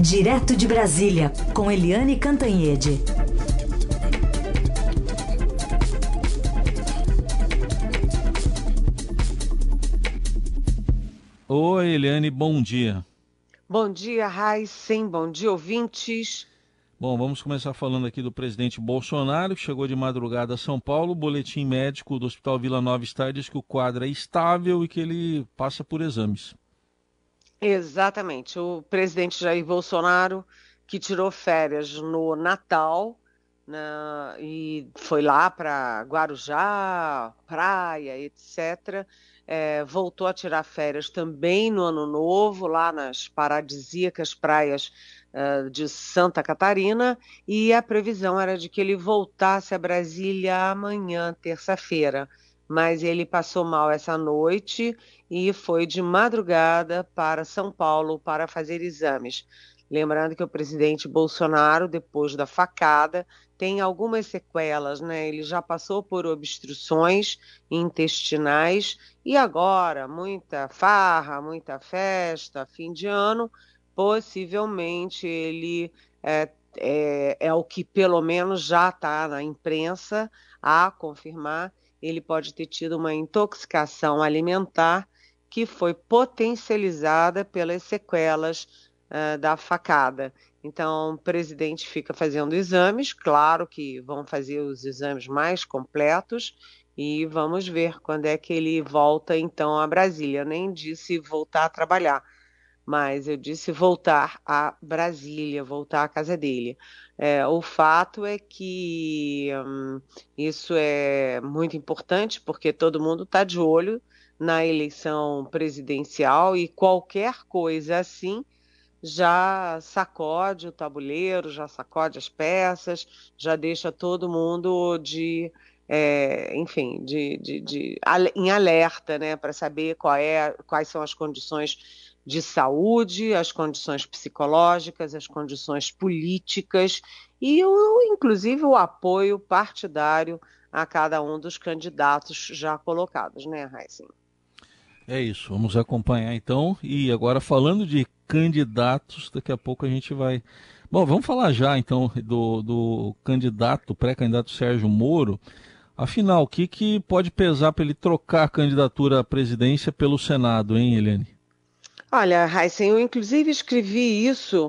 Direto de Brasília, com Eliane Cantanhede. Oi, Eliane, bom dia. Bom dia, Raíssen, bom dia, ouvintes. Bom, vamos começar falando aqui do presidente Bolsonaro, que chegou de madrugada a São Paulo. O boletim médico do Hospital Vila Nova Star diz que o quadro é estável e que ele passa por exames. Exatamente. O presidente Jair Bolsonaro, que tirou férias no Natal, né, e foi lá para Guarujá, praia, etc., é, voltou a tirar férias também no Ano Novo, lá nas paradisíacas praias uh, de Santa Catarina, e a previsão era de que ele voltasse a Brasília amanhã, terça-feira mas ele passou mal essa noite e foi de madrugada para São Paulo para fazer exames. Lembrando que o presidente Bolsonaro, depois da facada, tem algumas sequelas, né? Ele já passou por obstruções intestinais e agora muita farra, muita festa, fim de ano, possivelmente ele é, é, é o que pelo menos já está na imprensa a confirmar ele pode ter tido uma intoxicação alimentar que foi potencializada pelas sequelas uh, da facada. Então, o presidente fica fazendo exames, claro que vão fazer os exames mais completos e vamos ver quando é que ele volta então a Brasília. Nem disse voltar a trabalhar, mas eu disse voltar a Brasília, voltar à casa dele. É, o fato é que hum, isso é muito importante, porque todo mundo está de olho na eleição presidencial e qualquer coisa assim já sacode o tabuleiro, já sacode as peças, já deixa todo mundo de, é, enfim, de, de, de, em alerta, né, para saber qual é, quais são as condições de saúde, as condições psicológicas, as condições políticas e, o, inclusive, o apoio partidário a cada um dos candidatos já colocados, né, Heisen? É isso, vamos acompanhar então. E agora, falando de candidatos, daqui a pouco a gente vai. Bom, vamos falar já então do, do candidato, pré-candidato Sérgio Moro. Afinal, o que, que pode pesar para ele trocar a candidatura à presidência pelo Senado, hein, Helene? Olha, Heisen, eu inclusive escrevi isso,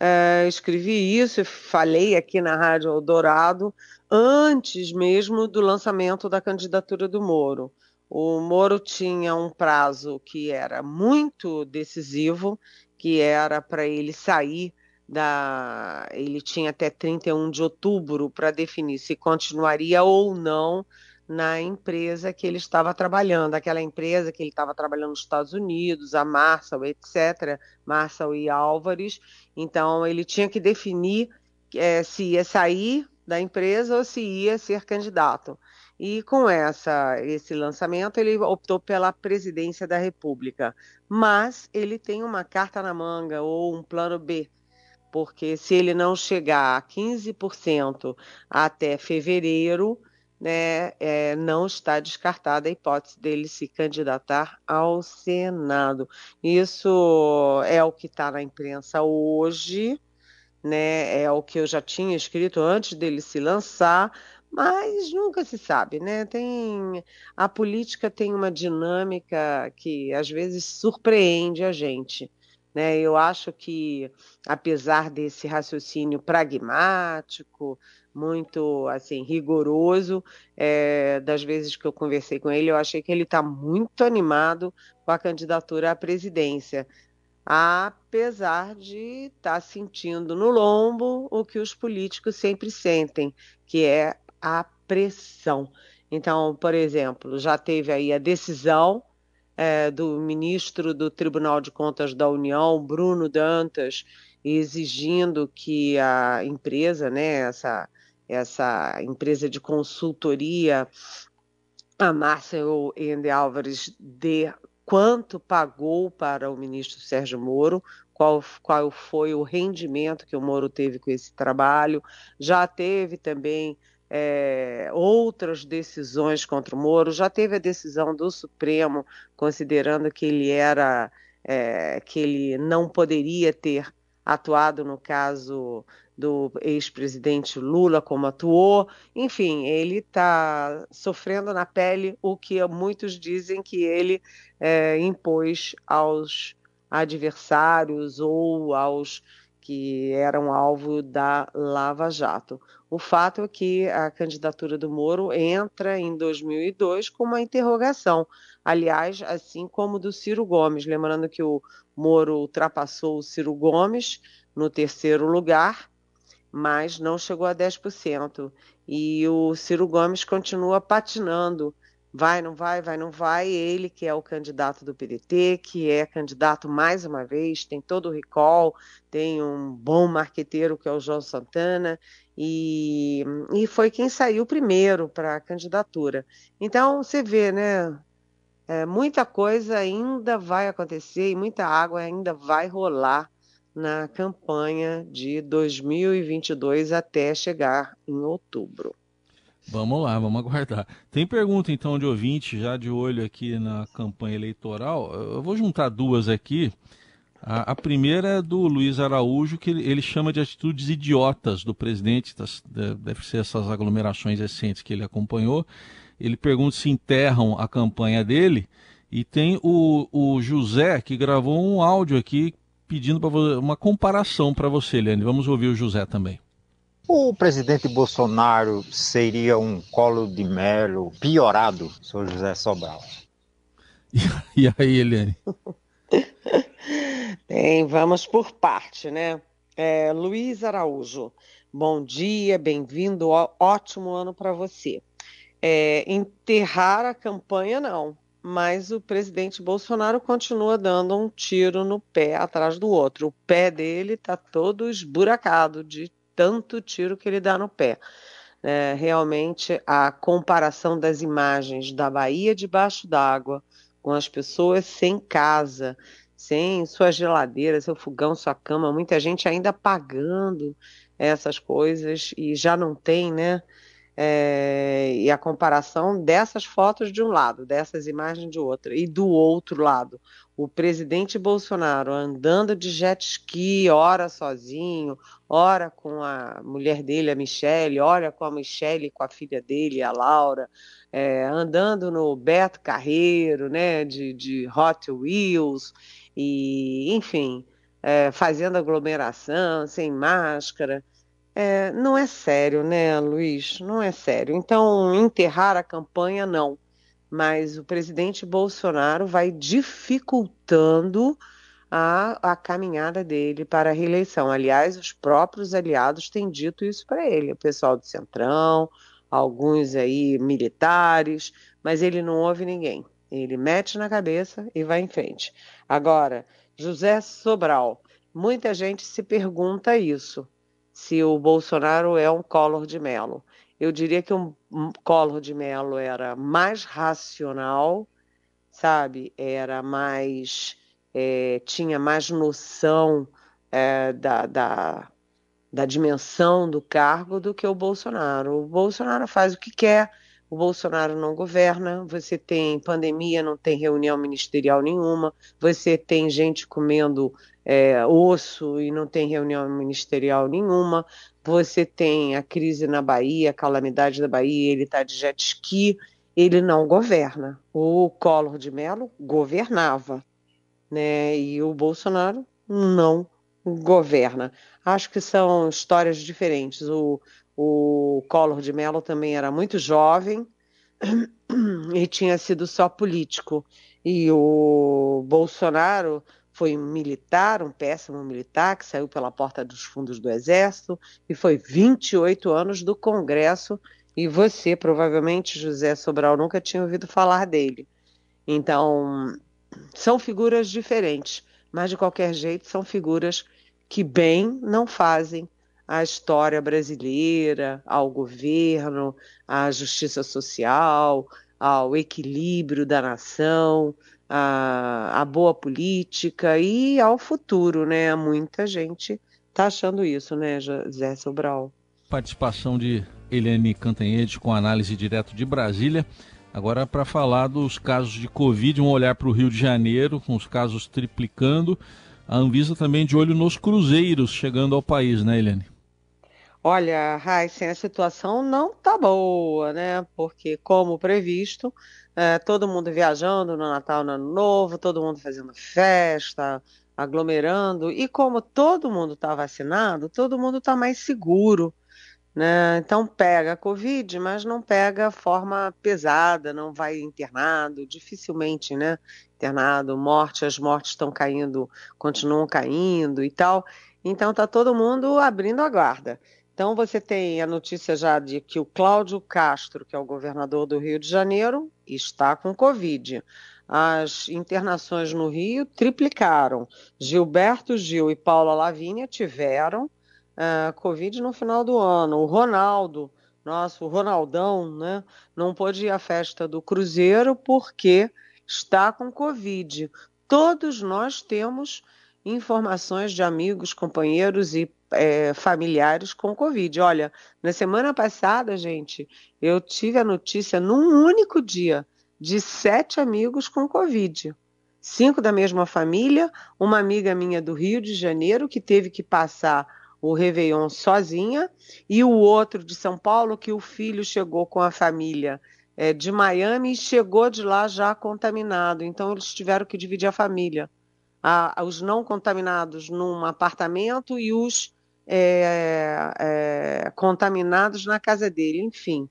uh, escrevi isso falei aqui na Rádio Eldorado antes mesmo do lançamento da candidatura do Moro. O Moro tinha um prazo que era muito decisivo, que era para ele sair da. Ele tinha até 31 de outubro para definir se continuaria ou não na empresa que ele estava trabalhando, aquela empresa que ele estava trabalhando nos Estados Unidos, a Marshall, etc., Marshall e Álvares. Então, ele tinha que definir é, se ia sair da empresa ou se ia ser candidato. E com essa, esse lançamento, ele optou pela presidência da República. Mas ele tem uma carta na manga ou um plano B, porque se ele não chegar a 15% até fevereiro, né, é, não está descartada a hipótese dele se candidatar ao Senado. Isso é o que está na imprensa hoje, né, é o que eu já tinha escrito antes dele se lançar, mas nunca se sabe, né? Tem a política tem uma dinâmica que às vezes surpreende a gente. Né? Eu acho que, apesar desse raciocínio pragmático, muito assim rigoroso. É, das vezes que eu conversei com ele, eu achei que ele está muito animado com a candidatura à presidência, apesar de estar tá sentindo no lombo o que os políticos sempre sentem, que é a pressão. Então, por exemplo, já teve aí a decisão é, do ministro do Tribunal de Contas da União, Bruno Dantas, exigindo que a empresa, né, essa essa empresa de consultoria, a Marcel Ende Álvares, de quanto pagou para o ministro Sérgio Moro, qual, qual foi o rendimento que o Moro teve com esse trabalho. Já teve também é, outras decisões contra o Moro, já teve a decisão do Supremo considerando que ele era é, que ele não poderia ter atuado no caso do ex-presidente Lula, como atuou. Enfim, ele está sofrendo na pele o que muitos dizem que ele é, impôs aos adversários ou aos que eram alvo da Lava Jato. O fato é que a candidatura do Moro entra em 2002 com uma interrogação, aliás, assim como do Ciro Gomes. Lembrando que o Moro ultrapassou o Ciro Gomes no terceiro lugar, mas não chegou a 10%. E o Ciro Gomes continua patinando vai, não vai, vai, não vai. Ele que é o candidato do PDT, que é candidato mais uma vez, tem todo o recall, tem um bom marqueteiro que é o João Santana, e, e foi quem saiu primeiro para a candidatura. Então, você vê, né? É, muita coisa ainda vai acontecer e muita água ainda vai rolar na campanha de 2022 até chegar em outubro. Vamos lá, vamos aguardar. Tem pergunta então de ouvinte, já de olho aqui na campanha eleitoral. Eu vou juntar duas aqui. A, a primeira é do Luiz Araújo, que ele, ele, chama de atitudes idiotas do presidente, das, deve ser essas aglomerações recentes que ele acompanhou. Ele pergunta se enterram a campanha dele. E tem o, o José, que gravou um áudio aqui pedindo uma comparação para você, Leandro. Vamos ouvir o José também. O presidente Bolsonaro seria um colo de melo piorado, senhor José Sobral. E aí, Eliane? Bem, vamos por parte, né? É, Luiz Araújo, bom dia, bem-vindo, ótimo ano para você. É, enterrar a campanha, não, mas o presidente Bolsonaro continua dando um tiro no pé atrás do outro. O pé dele está todo esburacado de tanto tiro que ele dá no pé. É, realmente, a comparação das imagens da Bahia debaixo d'água, com as pessoas sem casa, sem sua geladeira, seu fogão, sua cama, muita gente ainda pagando essas coisas e já não tem, né? É, e a comparação dessas fotos de um lado, dessas imagens de outro, e do outro lado, o presidente Bolsonaro andando de jet ski, ora sozinho, ora com a mulher dele, a Michelle, ora com a Michelle, com a filha dele, a Laura, é, andando no Beto Carreiro, né, de, de Hot Wheels, e enfim, é, fazendo aglomeração, sem máscara. É, não é sério, né, Luiz? Não é sério. Então, enterrar a campanha, não. Mas o presidente Bolsonaro vai dificultando a, a caminhada dele para a reeleição. Aliás, os próprios aliados têm dito isso para ele, o pessoal do Centrão, alguns aí militares, mas ele não ouve ninguém. Ele mete na cabeça e vai em frente. Agora, José Sobral, muita gente se pergunta isso se o Bolsonaro é um Collor de Mello. Eu diria que um Collor de Mello era mais racional, sabe? Era mais. É, tinha mais noção é, da, da, da dimensão do cargo do que o Bolsonaro. O Bolsonaro faz o que quer, o Bolsonaro não governa, você tem pandemia, não tem reunião ministerial nenhuma, você tem gente comendo é, osso e não tem reunião ministerial nenhuma. Você tem a crise na Bahia, a calamidade da Bahia, ele está de jet ski, ele não governa. O Collor de Mello governava, né? E o Bolsonaro não governa. Acho que são histórias diferentes. O, o Collor de Mello também era muito jovem e tinha sido só político. E o Bolsonaro foi um militar, um péssimo militar, que saiu pela porta dos fundos do Exército e foi 28 anos do Congresso. E você, provavelmente, José Sobral, nunca tinha ouvido falar dele. Então, são figuras diferentes, mas de qualquer jeito são figuras que bem não fazem à história brasileira, ao governo, à justiça social, ao equilíbrio da nação, a, a boa política e ao futuro, né? Muita gente está achando isso, né, José Sobral? Participação de Eliane Cantanhede com análise direto de Brasília. Agora para falar dos casos de Covid, um olhar para o Rio de Janeiro, com os casos triplicando. A Anvisa também de olho nos cruzeiros chegando ao país, né, Eliane? Olha, Raíssen, a situação não tá boa, né? Porque, como previsto, é, todo mundo viajando no Natal, no Ano Novo, todo mundo fazendo festa, aglomerando, e como todo mundo está vacinado, todo mundo está mais seguro. Né? Então pega a Covid, mas não pega forma pesada, não vai internado, dificilmente, né? Internado, morte, as mortes estão caindo, continuam caindo e tal. Então tá todo mundo abrindo a guarda. Então você tem a notícia já de que o Cláudio Castro, que é o governador do Rio de Janeiro, está com Covid. As internações no Rio triplicaram. Gilberto Gil e Paula Lavínia tiveram uh, Covid no final do ano. O Ronaldo, nosso Ronaldão, né, não pôde ir à festa do Cruzeiro porque está com Covid. Todos nós temos informações de amigos, companheiros e é, familiares com Covid. Olha, na semana passada, gente, eu tive a notícia num único dia de sete amigos com Covid. Cinco da mesma família, uma amiga minha do Rio de Janeiro que teve que passar o Réveillon sozinha, e o outro de São Paulo que o filho chegou com a família é, de Miami e chegou de lá já contaminado. Então eles tiveram que dividir a família. A, os não contaminados num apartamento e os é, é, contaminados na casa dele, enfim.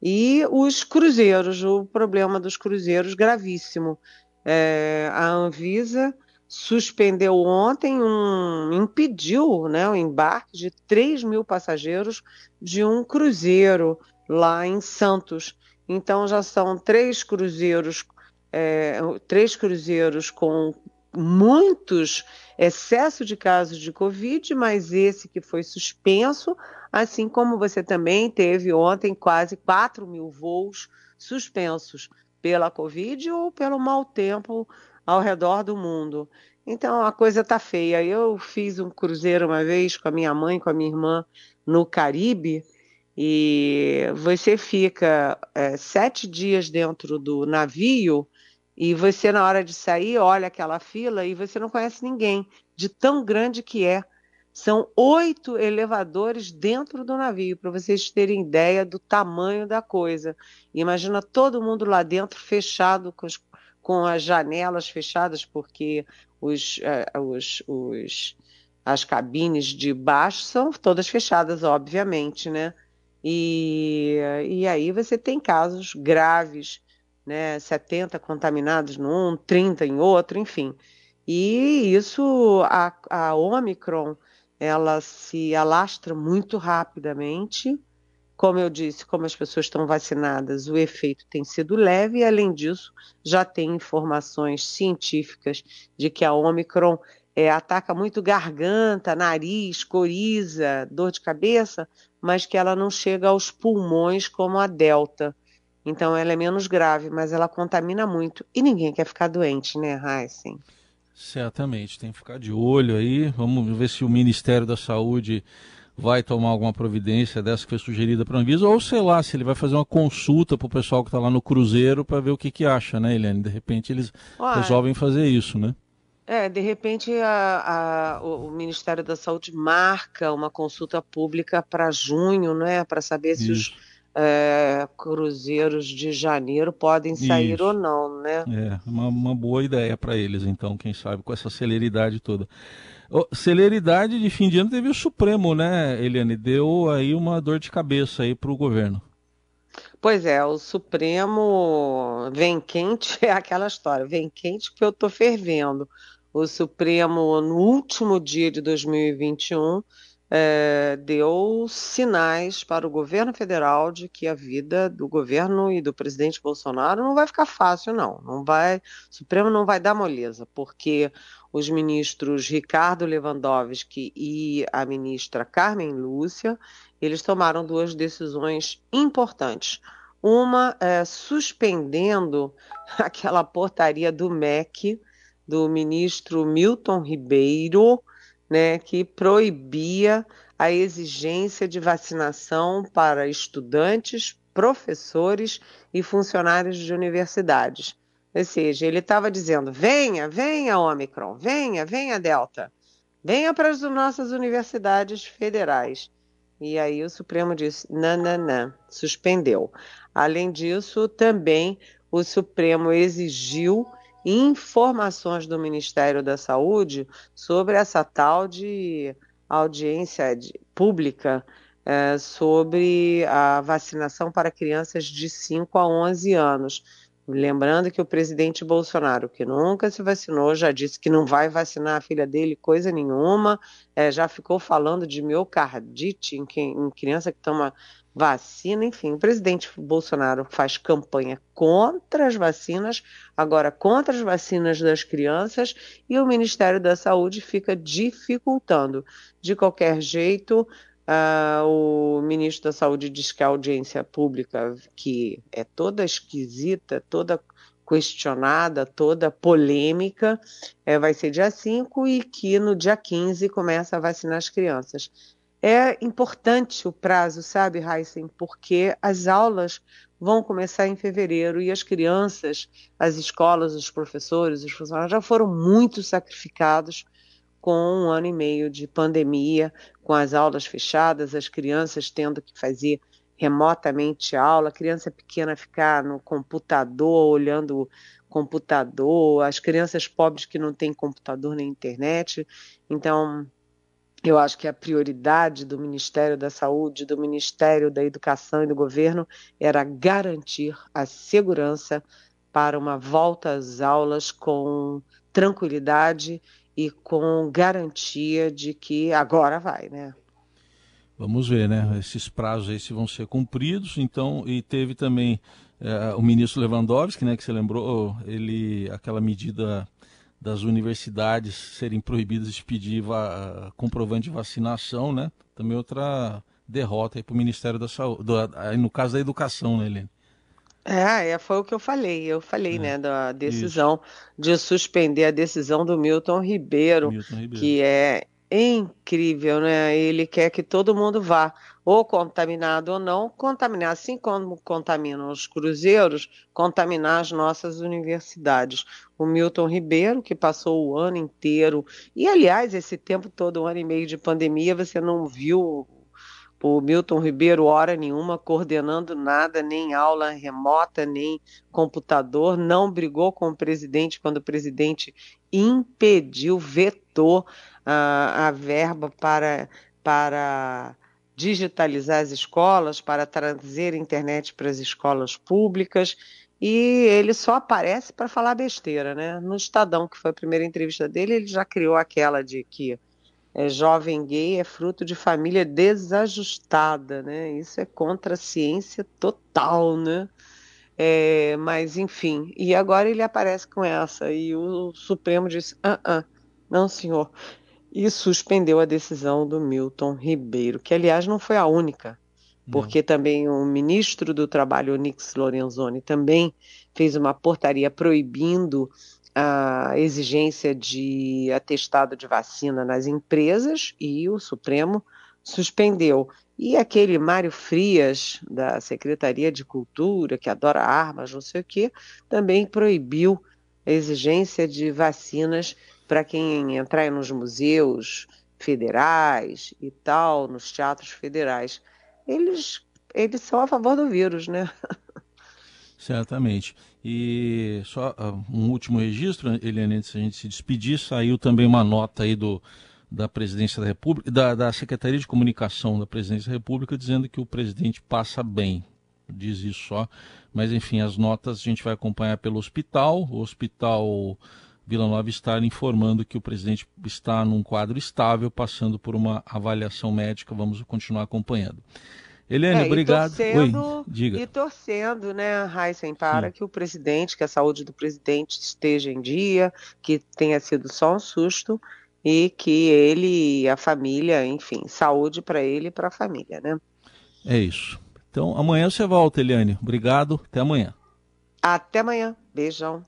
E os cruzeiros, o problema dos cruzeiros gravíssimo. É, a Anvisa suspendeu ontem, um, impediu né, o embarque de 3 mil passageiros de um cruzeiro lá em Santos. Então já são três cruzeiros, é, três cruzeiros com muitos excesso de casos de Covid, mas esse que foi suspenso, assim como você também teve ontem quase 4 mil voos suspensos pela Covid ou pelo mau tempo ao redor do mundo. Então a coisa tá feia. Eu fiz um cruzeiro uma vez com a minha mãe, com a minha irmã no Caribe e você fica é, sete dias dentro do navio e você, na hora de sair, olha aquela fila e você não conhece ninguém, de tão grande que é. São oito elevadores dentro do navio, para vocês terem ideia do tamanho da coisa. Imagina todo mundo lá dentro fechado, com, os, com as janelas fechadas, porque os, uh, os, os, as cabines de baixo são todas fechadas, obviamente, né? E, e aí você tem casos graves né, 70 contaminados num, 30 em outro, enfim. E isso, a, a Omicron, ela se alastra muito rapidamente. Como eu disse, como as pessoas estão vacinadas, o efeito tem sido leve, e além disso, já tem informações científicas de que a Omicron é, ataca muito garganta, nariz, coriza, dor de cabeça, mas que ela não chega aos pulmões como a Delta. Então ela é menos grave, mas ela contamina muito. E ninguém quer ficar doente, né, Heisen? Certamente, tem que ficar de olho aí. Vamos ver se o Ministério da Saúde vai tomar alguma providência dessa que foi sugerida para a Anvisa, ou sei lá, se ele vai fazer uma consulta para o pessoal que está lá no Cruzeiro para ver o que, que acha, né, Eliane? De repente eles resolvem fazer isso, né? É, de repente a, a, o Ministério da Saúde marca uma consulta pública para junho, né, para saber se os é, cruzeiros de janeiro podem sair Isso. ou não, né? É, uma, uma boa ideia para eles, então, quem sabe, com essa celeridade toda. Oh, celeridade de fim de ano teve o Supremo, né, Eliane? Deu aí uma dor de cabeça aí para o governo. Pois é, o Supremo vem quente, é aquela história, vem quente que eu estou fervendo. O Supremo, no último dia de 2021, é, deu sinais para o governo federal de que a vida do governo e do presidente Bolsonaro não vai ficar fácil, não. Não vai, o Supremo não vai dar moleza, porque os ministros Ricardo Lewandowski e a ministra Carmen Lúcia, eles tomaram duas decisões importantes. Uma é, suspendendo aquela portaria do MEC, do ministro Milton Ribeiro, né, que proibia a exigência de vacinação para estudantes, professores e funcionários de universidades. Ou seja, ele estava dizendo: venha, venha, Omicron, venha, venha, Delta, venha para as nossas universidades federais. E aí o Supremo disse: não, suspendeu. Além disso, também o Supremo exigiu informações do Ministério da Saúde sobre essa tal de audiência de, pública é, sobre a vacinação para crianças de 5 a 11 anos. Lembrando que o presidente Bolsonaro, que nunca se vacinou, já disse que não vai vacinar a filha dele coisa nenhuma, é, já ficou falando de miocardite em, em criança que toma vacina, enfim, o presidente Bolsonaro faz campanha contra as vacinas, agora contra as vacinas das crianças, e o Ministério da Saúde fica dificultando. De qualquer jeito, Uh, o ministro da Saúde diz que a audiência pública, que é toda esquisita, toda questionada, toda polêmica, é, vai ser dia 5 e que no dia 15 começa a vacinar as crianças. É importante o prazo, sabe, Heisen, porque as aulas vão começar em fevereiro e as crianças, as escolas, os professores, os funcionários já foram muito sacrificados com um ano e meio de pandemia, com as aulas fechadas, as crianças tendo que fazer remotamente aula, criança pequena ficar no computador, olhando computador, as crianças pobres que não têm computador nem internet. Então, eu acho que a prioridade do Ministério da Saúde, do Ministério da Educação e do governo era garantir a segurança para uma volta às aulas com tranquilidade e com garantia de que agora vai, né? Vamos ver, né? Esses prazos aí se vão ser cumpridos. Então, e teve também é, o ministro Lewandowski, né? Que você lembrou, ele aquela medida das universidades serem proibidas de pedir va comprovante de vacinação, né? Também outra derrota aí para o Ministério da Saúde, do, aí no caso da educação, né, Helene? É, é, foi o que eu falei. Eu falei, é, né, da decisão isso. de suspender a decisão do Milton Ribeiro, Milton Ribeiro, que é incrível, né? Ele quer que todo mundo vá, ou contaminado ou não, contaminar, assim como contaminam os cruzeiros, contaminar as nossas universidades. O Milton Ribeiro, que passou o ano inteiro, e aliás, esse tempo todo, um ano e meio de pandemia, você não viu o Milton Ribeiro, hora nenhuma, coordenando nada, nem aula remota, nem computador, não brigou com o presidente quando o presidente impediu, vetou uh, a verba para, para digitalizar as escolas, para trazer internet para as escolas públicas. E ele só aparece para falar besteira, né? No Estadão, que foi a primeira entrevista dele, ele já criou aquela de que é, jovem gay é fruto de família desajustada, né? Isso é contra a ciência total, né? É, mas enfim, e agora ele aparece com essa e o Supremo disse: ah, ah, não, senhor, e suspendeu a decisão do Milton Ribeiro, que aliás não foi a única, porque não. também o ministro do Trabalho, Onix Lorenzoni, também fez uma portaria proibindo a exigência de atestado de vacina nas empresas e o Supremo suspendeu. E aquele Mário Frias, da Secretaria de Cultura, que adora armas, não sei o quê, também proibiu a exigência de vacinas para quem entrar nos museus federais e tal, nos teatros federais. Eles, eles são a favor do vírus, né? Certamente. E só uh, um último registro, Eliane, antes da gente se despedir, saiu também uma nota aí do, da Presidência da República, da, da Secretaria de Comunicação da Presidência da República, dizendo que o presidente passa bem. Diz isso só. Mas, enfim, as notas a gente vai acompanhar pelo hospital. O hospital Vila Nova está informando que o presidente está num quadro estável, passando por uma avaliação médica. Vamos continuar acompanhando. Helene, é, obrigado. E torcendo, Oi, diga. E torcendo, né, Heisen, para Sim. que o presidente, que a saúde do presidente esteja em dia, que tenha sido só um susto e que ele e a família, enfim, saúde para ele e para a família, né? É isso. Então, amanhã você volta, Eliane. Obrigado. Até amanhã. Até amanhã. Beijão.